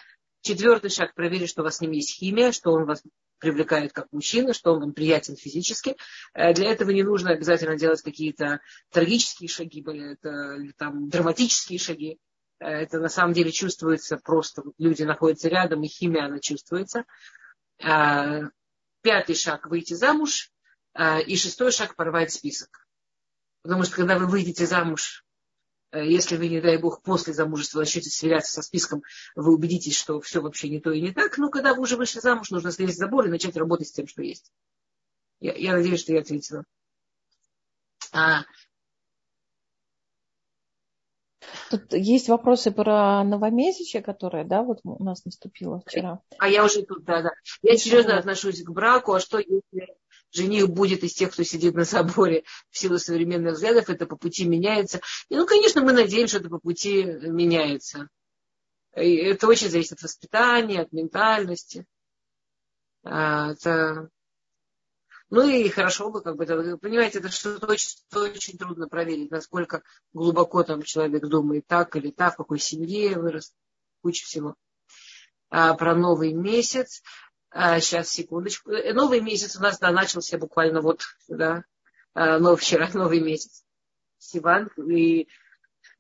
Четвертый шаг – проверить, что у вас с ним есть химия, что он вас привлекает как мужчина, что он вам приятен физически. Э, для этого не нужно обязательно делать какие-то трагические шаги, это, или там драматические шаги. Э, это на самом деле чувствуется просто. Люди находятся рядом, и химия, она чувствуется. Э, пятый шаг – выйти замуж. И шестой шаг – порвать список. Потому что когда вы выйдете замуж если вы, не дай бог, после замужества начнете сверяться со списком, вы убедитесь, что все вообще не то и не так. Но когда вы уже вышли замуж, нужно слезть с забор и начать работать с тем, что есть. Я, я надеюсь, что я ответила. А, Тут есть вопросы про новомесячье, которое, да, вот у нас наступило вчера. А я уже тут, да, да. Я серьезно отношусь к браку, а что если жених будет из тех, кто сидит на соборе в силу современных взглядов, это по пути меняется. И, ну, конечно, мы надеемся, что это по пути меняется. И это очень зависит от воспитания, от ментальности. А, это... Ну и хорошо бы, как бы, это, понимаете, это что-то очень, очень трудно проверить, насколько глубоко там человек думает так или так, в какой семье вырос, куча всего. А, про новый месяц. А, сейчас, секундочку. Э, новый месяц у нас да, начался буквально вот, да, а, но вчера новый месяц. Сиван, и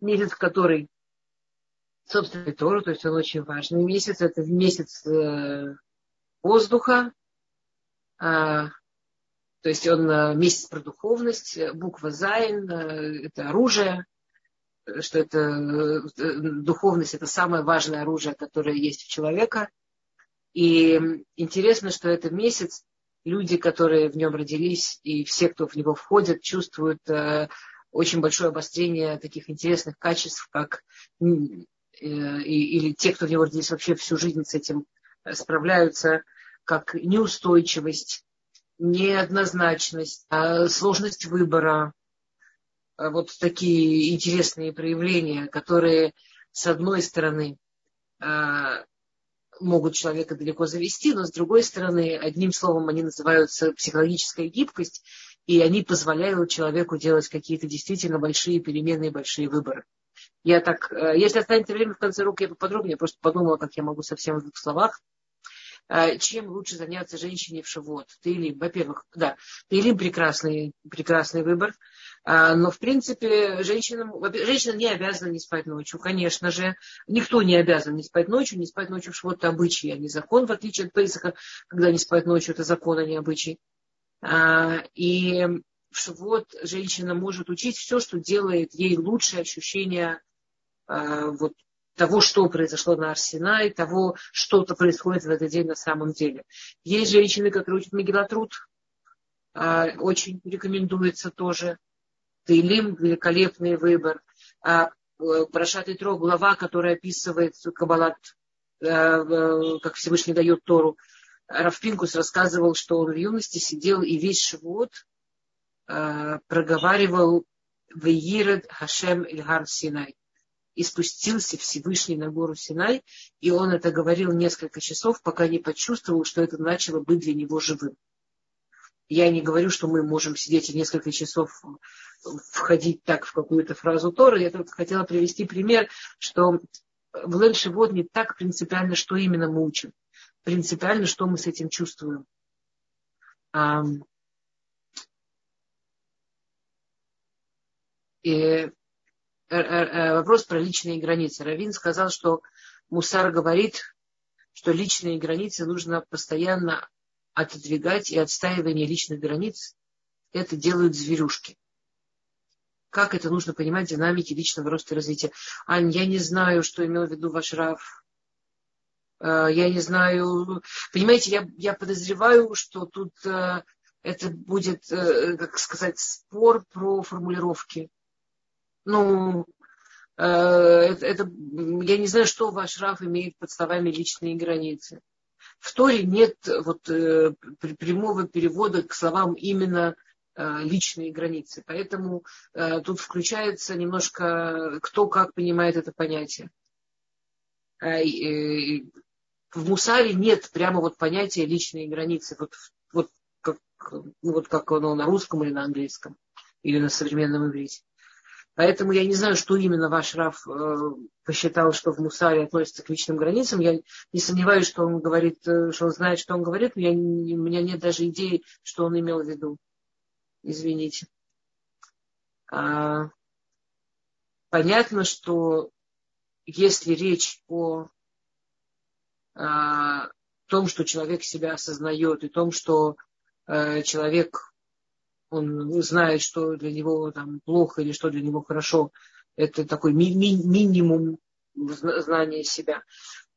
месяц, который, собственно, Тору, то есть он очень важный месяц. Это месяц э, воздуха, а, то есть он э, месяц про духовность, буква Зайн, это оружие, что это духовность, это самое важное оружие, которое есть у человека – и интересно, что это месяц, люди, которые в нем родились, и все, кто в него входит, чувствуют э, очень большое обострение таких интересных качеств, как э, или те, кто в него родились, вообще всю жизнь с этим справляются, как неустойчивость, неоднозначность, э, сложность выбора, э, вот такие интересные проявления, которые, с одной стороны, э, могут человека далеко завести, но с другой стороны, одним словом, они называются психологическая гибкость, и они позволяют человеку делать какие-то действительно большие перемены и большие выборы. Я так, э, если останется время в конце рук, я поподробнее просто подумала, как я могу совсем в двух словах. Э, чем лучше заняться женщине в шивот? Таилим, во-первых, да, Таилим прекрасный, прекрасный выбор. А, но, в принципе, женщинам, женщина не обязана не спать ночью, конечно же. Никто не обязан не спать ночью. Не спать ночью в это обычай, а не закон, в отличие от Пейсаха, когда не спать ночью, это закон, а не обычай. А, и в Шивот женщина может учить все, что делает ей лучшее ощущение а, вот, того, что произошло на Арсенае, того, что-то происходит в этот день на самом деле. Есть женщины, которые учат Мегилатруд, очень рекомендуется тоже. Таилим великолепный выбор. А Парашат Итро, глава, которая описывает Кабалат, э, как Всевышний дает Тору. Равпинкус рассказывал, что он в юности сидел и весь живот э, проговаривал Вейиред Хашем Ильгар Синай. И спустился Всевышний на гору Синай, и он это говорил несколько часов, пока не почувствовал, что это начало быть для него живым. Я не говорю, что мы можем сидеть и несколько часов входить так в какую-то фразу Торы. Я только хотела привести пример, что в Лель-Шивот не так принципиально, что именно мы учим. Принципиально, что мы с этим чувствуем. И вопрос про личные границы. Равин сказал, что Мусар говорит, что личные границы нужно постоянно отодвигать, и отстаивание личных границ это делают зверюшки. Как это нужно понимать в динамике личного роста и развития? Ань, я не знаю, что имел в виду ваш Раф. Э, я не знаю. Понимаете, я, я подозреваю, что тут э, это будет, э, как сказать, спор про формулировки. Ну, это, это, я не знаю, что ваш Раф имеет под словами личные границы. В Торе нет вот, э, прямого перевода к словам именно э, личные границы. Поэтому э, тут включается немножко кто как понимает это понятие. Э, э, в Мусаре нет прямо вот понятия личные границы, вот, вот, как, ну, вот как оно на русском или на английском, или на современном иврите. Поэтому я не знаю, что именно ваш Раф э, посчитал, что в Мусаре относится к личным границам. Я не сомневаюсь, что он говорит, э, что он знает, что он говорит, но я, у меня нет даже идеи, что он имел в виду. Извините. А, понятно, что если речь о а, том, что человек себя осознает, и том, что э, человек он знает, что для него там плохо или что для него хорошо. Это такой ми- ми- минимум знания себя.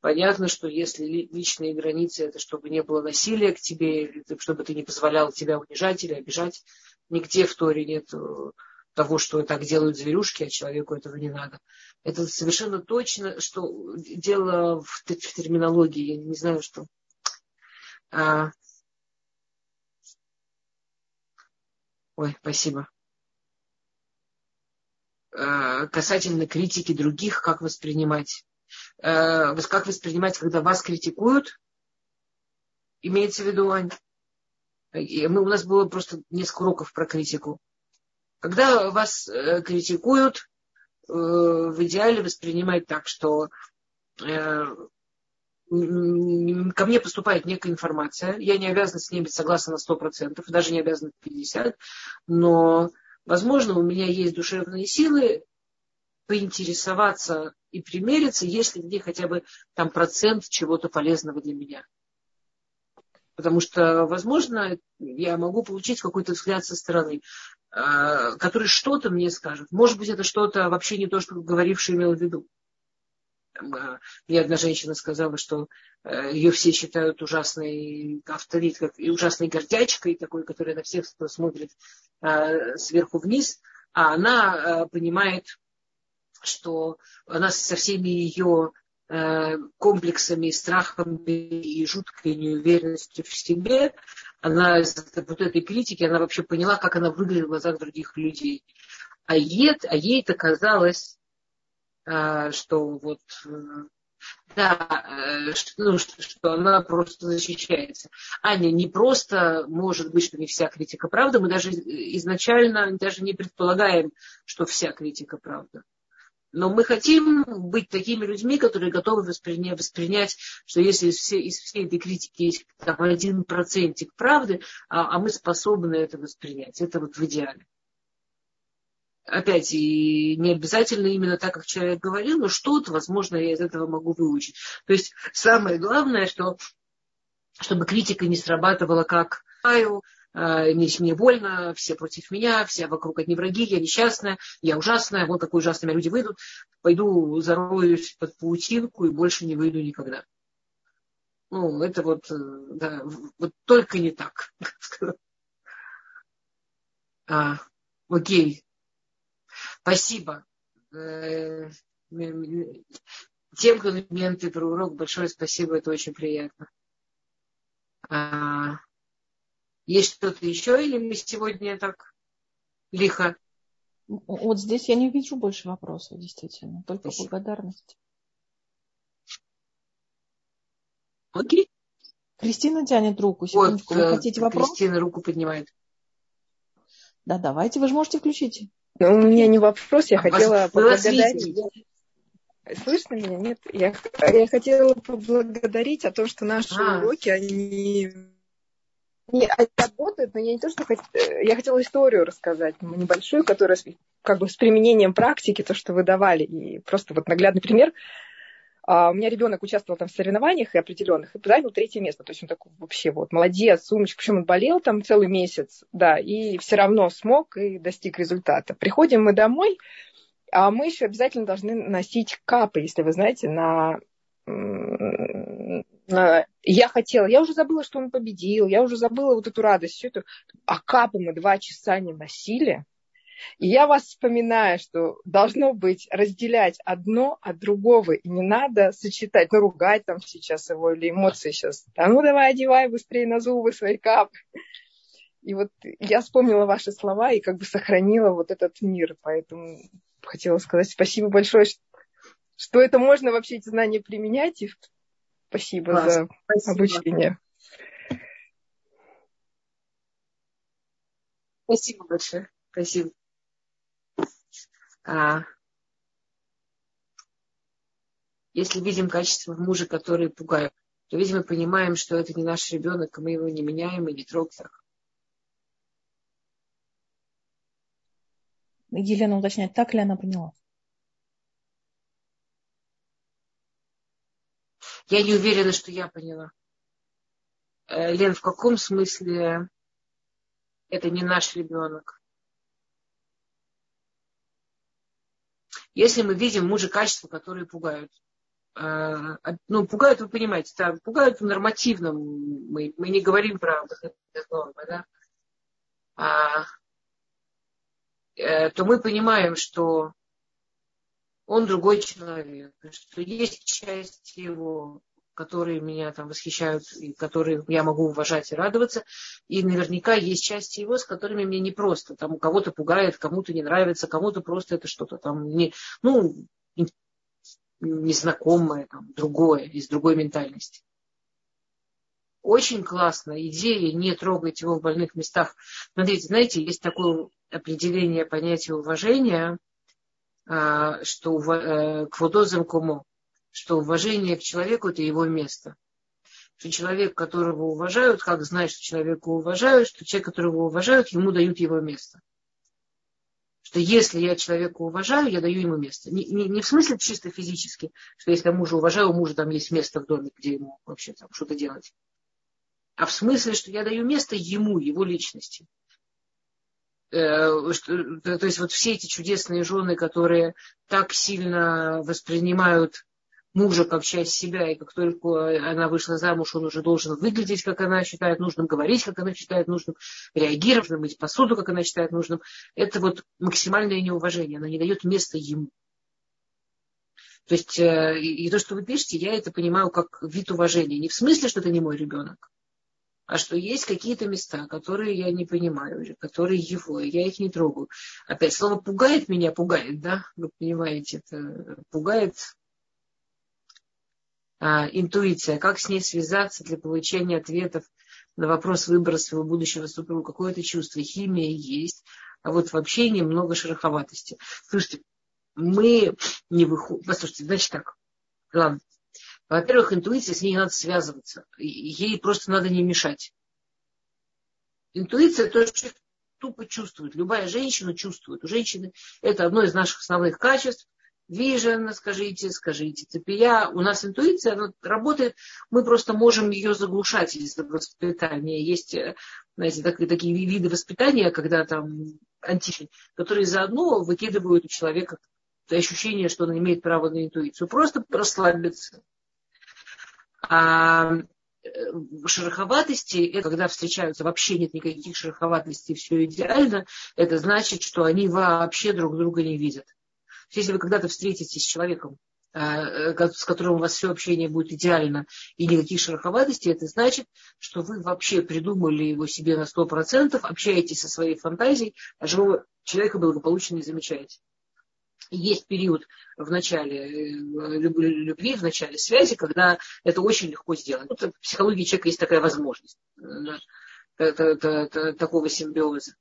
Понятно, что если личные границы, это чтобы не было насилия к тебе, чтобы ты не позволял тебя унижать или обижать. Нигде в Торе нет э, того, что так делают зверюшки, а человеку этого не надо. Это совершенно точно, что дело в, в терминологии. Я не знаю, что. А, Ой, спасибо. Э, касательно критики других, как воспринимать? Э, как воспринимать, когда вас критикуют? Имеется в виду, Ань? Мы, у нас было просто несколько уроков про критику. Когда вас э, критикуют, в идеале воспринимать так, что ко мне поступает некая информация, я не обязана с ней быть согласна на 100%, даже не обязана 50%, но, возможно, у меня есть душевные силы поинтересоваться и примериться, если где хотя бы там процент чего-то полезного для меня. Потому что, возможно, я могу получить какой-то взгляд со стороны, а, который что-то мне скажет. Может быть, это что-то вообще не то, что говоривший имел в виду. Мне одна женщина сказала, что э, ее все считают ужасной авторит, как, и ужасной гордячкой, такой, которая на всех смотрит э, сверху вниз, а она э, понимает, что она со всеми ее комплексами, страхами и жуткой неуверенностью в себе, она из вот этой критики, она вообще поняла, как она выглядит в глазах других людей. А ей, а ей это казалось что вот э, да, э, ну, что она просто защищается. Аня, не просто может быть, что не вся критика правда, мы даже изначально даже не предполагаем, что вся критика правда. Но мы хотим быть такими людьми, которые готовы воспринять, воспринять что если из всей, из всей этой критики есть там, один процентик правды, а, а мы способны это воспринять. Это вот в идеале опять, и не обязательно именно так, как человек говорил, но что-то, возможно, я из этого могу выучить. То есть самое главное, что, чтобы критика не срабатывала как мне, мне больно, все против меня, все вокруг одни враги, я несчастная, я ужасная, вот какой ужасными люди выйдут, пойду зароюсь под паутинку и больше не выйду никогда. Ну, это вот, э, да, вот только не так. А, окей, Спасибо. Э, тем комплименты про урок большое спасибо, это очень приятно. А, есть что-то еще или мы сегодня так лихо? Вот здесь я не вижу больше вопросов, действительно, только спасибо. благодарность. Окей. Кристина тянет руку. Секундочку. Вот, Вы хотите вопрос? Кристина руку поднимает. Да, давайте, вы же можете включить. Ну, у меня не вопрос, я а хотела поблагодарить. Слышно меня? Нет? Я, я хотела поблагодарить о том, что наши а. уроки, они не работают, но я не то, что хот... я хотела историю рассказать, небольшую, которая как бы с применением практики, то, что вы давали. И просто вот наглядный пример. А у меня ребенок участвовал там в соревнованиях и определенных, и занял третье место. То есть он такой вообще вот молодец, умничка. Причем он болел там целый месяц, да, и все равно смог и достиг результата. Приходим мы домой, а мы еще обязательно должны носить капы, если вы знаете, на я хотела, я уже забыла, что он победил, я уже забыла вот эту радость, все это. А капы мы два часа не носили. И я вас вспоминаю, что должно быть разделять одно от другого, и не надо сочетать, ну, ругать там сейчас его или эмоции сейчас. А ну, давай одевай быстрее на зубы свои капы. И вот я вспомнила ваши слова и как бы сохранила вот этот мир. Поэтому хотела сказать спасибо большое, что это можно вообще эти знания применять. И спасибо Класс, за спасибо. обучение. Спасибо большое. Спасибо. А, если видим качества в муже, которые пугают, то, видимо, понимаем, что это не наш ребенок, и мы его не меняем и не трогаем. Елена уточняет, так ли она поняла? Я не уверена, что я поняла. Э, Лен, в каком смысле это не наш ребенок? Если мы видим мужа качества, которые пугают, э, ну, пугают, вы понимаете, да, пугают в нормативном, мы, мы не говорим про нормы, да, а, э, то мы понимаем, что он другой человек, что есть часть его, которые меня там восхищают, и которые я могу уважать и радоваться. И наверняка есть части его, с которыми мне непросто. Там у кого-то пугает, кому-то не нравится, кому-то просто это что-то там не, ну, незнакомое, там, другое, из другой ментальности. Очень классная идея не трогать его в больных местах. Смотрите, знаете, есть такое определение понятия уважения, а, что э, к водозам кому что уважение к человеку – это его место. Что человек, которого уважают, как знать, что человека уважают, что человек, которого уважают, ему дают его место. Что если я человека уважаю, я даю ему место. Не, не, не в смысле чисто физически, что если я мужа уважаю, у мужа там есть место в доме, где ему вообще там что-то делать. А в смысле, что я даю место ему, его личности. Э, то есть вот все эти чудесные жены, которые так сильно воспринимают мужа как часть себя, и как только она вышла замуж, он уже должен выглядеть, как она считает нужным, говорить, как она считает нужным, реагировать, мыть посуду, как она считает нужным. Это вот максимальное неуважение, она не дает места ему. То есть, э, и то, что вы пишете, я это понимаю как вид уважения. Не в смысле, что это не мой ребенок, а что есть какие-то места, которые я не понимаю, которые его, я их не трогаю. Опять слово пугает меня, пугает, да? Вы понимаете, это пугает интуиция, как с ней связаться для получения ответов на вопрос выбора своего будущего супруга. Какое-то чувство, химия есть, а вот в общении много шероховатости. Слушайте, мы не выходим... Послушайте, значит так. Ладно. Во-первых, интуиция, с ней надо связываться. Ей просто надо не мешать. Интуиция то, что тупо чувствует. Любая женщина чувствует. У женщины это одно из наших основных качеств. Vision, скажите, скажите, цепия. У нас интуиция она работает, мы просто можем ее заглушать из-за воспитания. Есть, э, знаете, так, такие виды воспитания, когда там античные, которые заодно выкидывают у человека ощущение, что он имеет право на интуицию. Просто расслабиться. А э, шероховатости, это когда встречаются, вообще нет никаких шероховатостей, все идеально, это значит, что они вообще друг друга не видят. Если вы когда-то встретитесь с человеком, э, э, с которым у вас все общение будет идеально и никаких шероховатостей, это значит, что вы вообще придумали его себе на 100%, общаетесь со своей фантазией, а живого человека благополучно не замечаете. Есть период в начале э, любви, в начале связи, когда это очень легко сделать. Вот в психологии человека есть такая возможность такого симбиоза.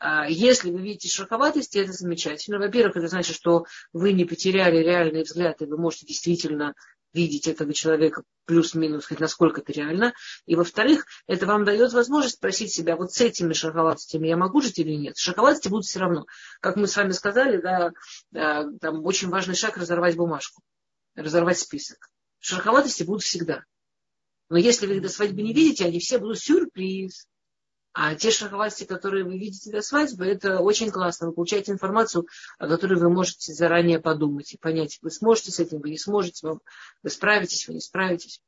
А если вы видите шероховатости, это замечательно. Во-первых, это значит, что вы не потеряли реальный взгляд, и вы можете действительно видеть этого человека плюс-минус, хоть насколько это реально. И во-вторых, это вам дает возможность спросить себя, вот с этими шероховатостями я могу жить или нет. Шероховатости будут все равно. Как мы с вами сказали, да, там очень важный шаг разорвать бумажку, разорвать список. Шероховатости будут всегда. Но если вы их до свадьбы не видите, они все будут сюрприз. А те шахвасти, которые вы видите до свадьбы, это очень классно. Вы получаете информацию, о которой вы можете заранее подумать и понять, вы сможете с этим, вы не сможете, вы справитесь, вы не справитесь.